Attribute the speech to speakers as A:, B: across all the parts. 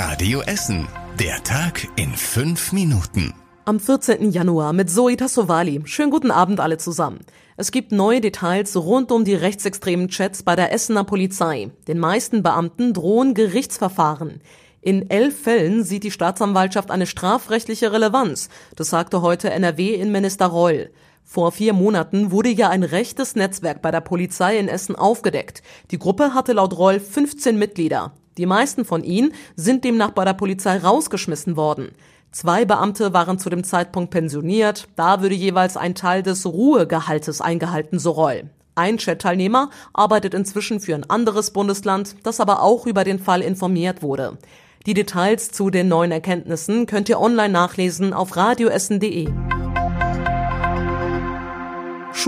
A: Radio Essen. Der Tag in fünf Minuten.
B: Am 14. Januar mit Zoe Tassovali. Schönen guten Abend alle zusammen. Es gibt neue Details rund um die rechtsextremen Chats bei der Essener Polizei. Den meisten Beamten drohen Gerichtsverfahren. In elf Fällen sieht die Staatsanwaltschaft eine strafrechtliche Relevanz. Das sagte heute NRW-Innenminister Reul. Vor vier Monaten wurde ja ein rechtes Netzwerk bei der Polizei in Essen aufgedeckt. Die Gruppe hatte laut Reul 15 Mitglieder. Die meisten von ihnen sind demnach bei der Polizei rausgeschmissen worden. Zwei Beamte waren zu dem Zeitpunkt pensioniert. Da würde jeweils ein Teil des Ruhegehaltes eingehalten, so Reul. Ein Chat-Teilnehmer arbeitet inzwischen für ein anderes Bundesland, das aber auch über den Fall informiert wurde. Die Details zu den neuen Erkenntnissen könnt ihr online nachlesen auf radioessen.de.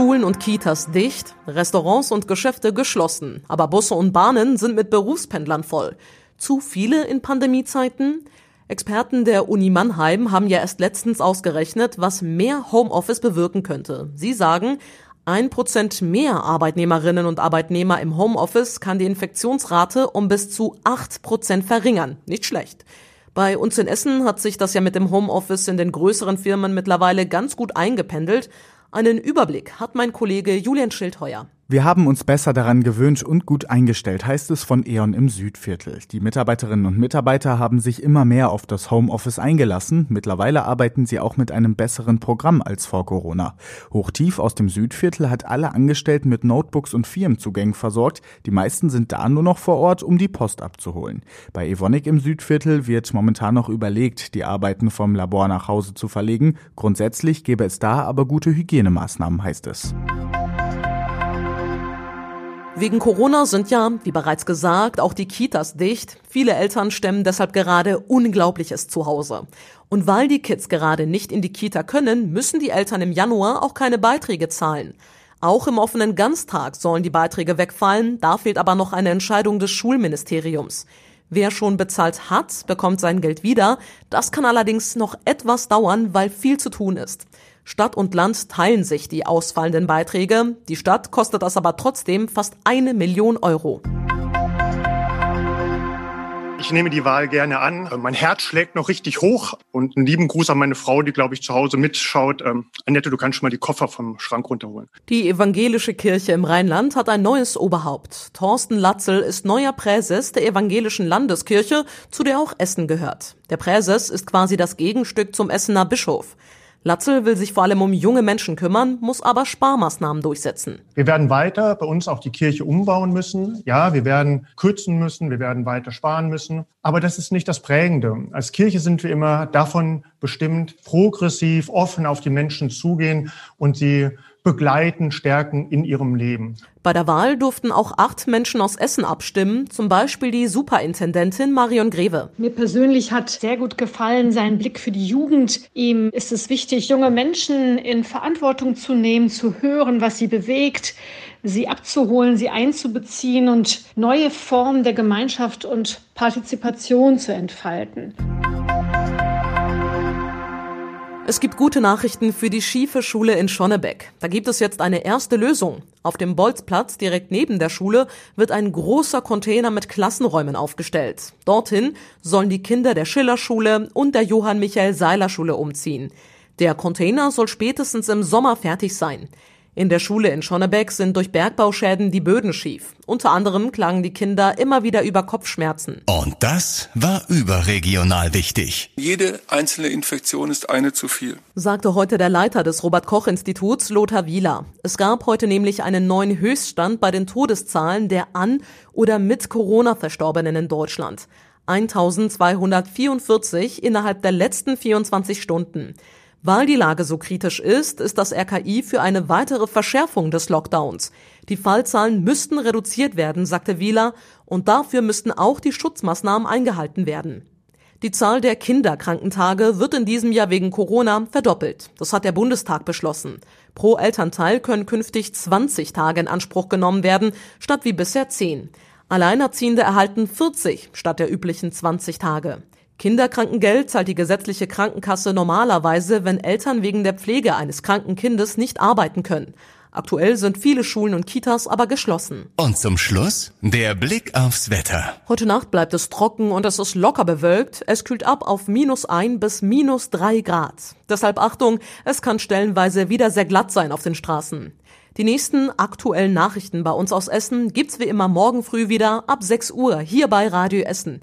B: Schulen und Kitas dicht, Restaurants und Geschäfte geschlossen, aber Busse und Bahnen sind mit Berufspendlern voll. Zu viele in Pandemiezeiten? Experten der Uni Mannheim haben ja erst letztens ausgerechnet, was mehr Homeoffice bewirken könnte. Sie sagen, ein Prozent mehr Arbeitnehmerinnen und Arbeitnehmer im Homeoffice kann die Infektionsrate um bis zu acht Prozent verringern. Nicht schlecht. Bei uns in Essen hat sich das ja mit dem Homeoffice in den größeren Firmen mittlerweile ganz gut eingependelt. Einen Überblick hat mein Kollege Julian Schildheuer.
C: Wir haben uns besser daran gewöhnt und gut eingestellt, heißt es von E.ON im Südviertel. Die Mitarbeiterinnen und Mitarbeiter haben sich immer mehr auf das Homeoffice eingelassen. Mittlerweile arbeiten sie auch mit einem besseren Programm als vor Corona. Hochtief aus dem Südviertel hat alle Angestellten mit Notebooks und Firmenzugängen versorgt. Die meisten sind da nur noch vor Ort, um die Post abzuholen. Bei Evonik im Südviertel wird momentan noch überlegt, die Arbeiten vom Labor nach Hause zu verlegen. Grundsätzlich gäbe es da aber gute Hygienemaßnahmen, heißt es.
B: Wegen Corona sind ja, wie bereits gesagt, auch die Kitas dicht. Viele Eltern stemmen deshalb gerade Unglaubliches zu Hause. Und weil die Kids gerade nicht in die Kita können, müssen die Eltern im Januar auch keine Beiträge zahlen. Auch im offenen Ganztag sollen die Beiträge wegfallen, da fehlt aber noch eine Entscheidung des Schulministeriums. Wer schon bezahlt hat, bekommt sein Geld wieder. Das kann allerdings noch etwas dauern, weil viel zu tun ist. Stadt und Land teilen sich die ausfallenden Beiträge. Die Stadt kostet das aber trotzdem fast eine Million Euro.
D: Ich nehme die Wahl gerne an. Mein Herz schlägt noch richtig hoch. Und einen lieben Gruß an meine Frau, die, glaube ich, zu Hause mitschaut. Ähm, Annette, du kannst schon mal die Koffer vom Schrank runterholen.
B: Die evangelische Kirche im Rheinland hat ein neues Oberhaupt. Thorsten Latzel ist neuer Präses der evangelischen Landeskirche, zu der auch Essen gehört. Der Präses ist quasi das Gegenstück zum Essener Bischof. Latzel will sich vor allem um junge Menschen kümmern, muss aber Sparmaßnahmen durchsetzen.
D: Wir werden weiter bei uns auch die Kirche umbauen müssen. Ja, wir werden kürzen müssen, wir werden weiter sparen müssen. Aber das ist nicht das Prägende. Als Kirche sind wir immer davon bestimmt, progressiv, offen auf die Menschen zugehen und sie begleiten, stärken in ihrem Leben.
B: Bei der Wahl durften auch acht Menschen aus Essen abstimmen, zum Beispiel die Superintendentin Marion Greve.
E: Mir persönlich hat sehr gut gefallen sein Blick für die Jugend. Ihm ist es wichtig, junge Menschen in Verantwortung zu nehmen, zu hören, was sie bewegt, sie abzuholen, sie einzubeziehen und neue Formen der Gemeinschaft und Partizipation zu entfalten.
B: Es gibt gute Nachrichten für die schiefe Schule in Schonnebeck. Da gibt es jetzt eine erste Lösung. Auf dem Bolzplatz direkt neben der Schule wird ein großer Container mit Klassenräumen aufgestellt. Dorthin sollen die Kinder der Schillerschule und der Johann Michael Seiler Schule umziehen. Der Container soll spätestens im Sommer fertig sein. In der Schule in Schonnebeck sind durch Bergbauschäden die Böden schief. Unter anderem klagen die Kinder immer wieder über Kopfschmerzen.
A: Und das war überregional wichtig.
F: Jede einzelne Infektion ist eine zu viel,
B: sagte heute der Leiter des Robert Koch Instituts, Lothar Wieler. Es gab heute nämlich einen neuen Höchststand bei den Todeszahlen der an oder mit Corona Verstorbenen in Deutschland. 1244 innerhalb der letzten 24 Stunden. Weil die Lage so kritisch ist, ist das RKI für eine weitere Verschärfung des Lockdowns. Die Fallzahlen müssten reduziert werden, sagte Wieler, und dafür müssten auch die Schutzmaßnahmen eingehalten werden. Die Zahl der Kinderkrankentage wird in diesem Jahr wegen Corona verdoppelt. Das hat der Bundestag beschlossen. Pro Elternteil können künftig 20 Tage in Anspruch genommen werden, statt wie bisher 10. Alleinerziehende erhalten 40 statt der üblichen 20 Tage. Kinderkrankengeld zahlt die gesetzliche Krankenkasse normalerweise, wenn Eltern wegen der Pflege eines kranken Kindes nicht arbeiten können. Aktuell sind viele Schulen und Kitas aber geschlossen.
A: Und zum Schluss der Blick aufs Wetter.
B: Heute Nacht bleibt es trocken und es ist locker bewölkt. Es kühlt ab auf minus ein bis minus drei Grad. Deshalb Achtung, es kann stellenweise wieder sehr glatt sein auf den Straßen. Die nächsten aktuellen Nachrichten bei uns aus Essen gibt's wie immer morgen früh wieder ab 6 Uhr hier bei Radio Essen.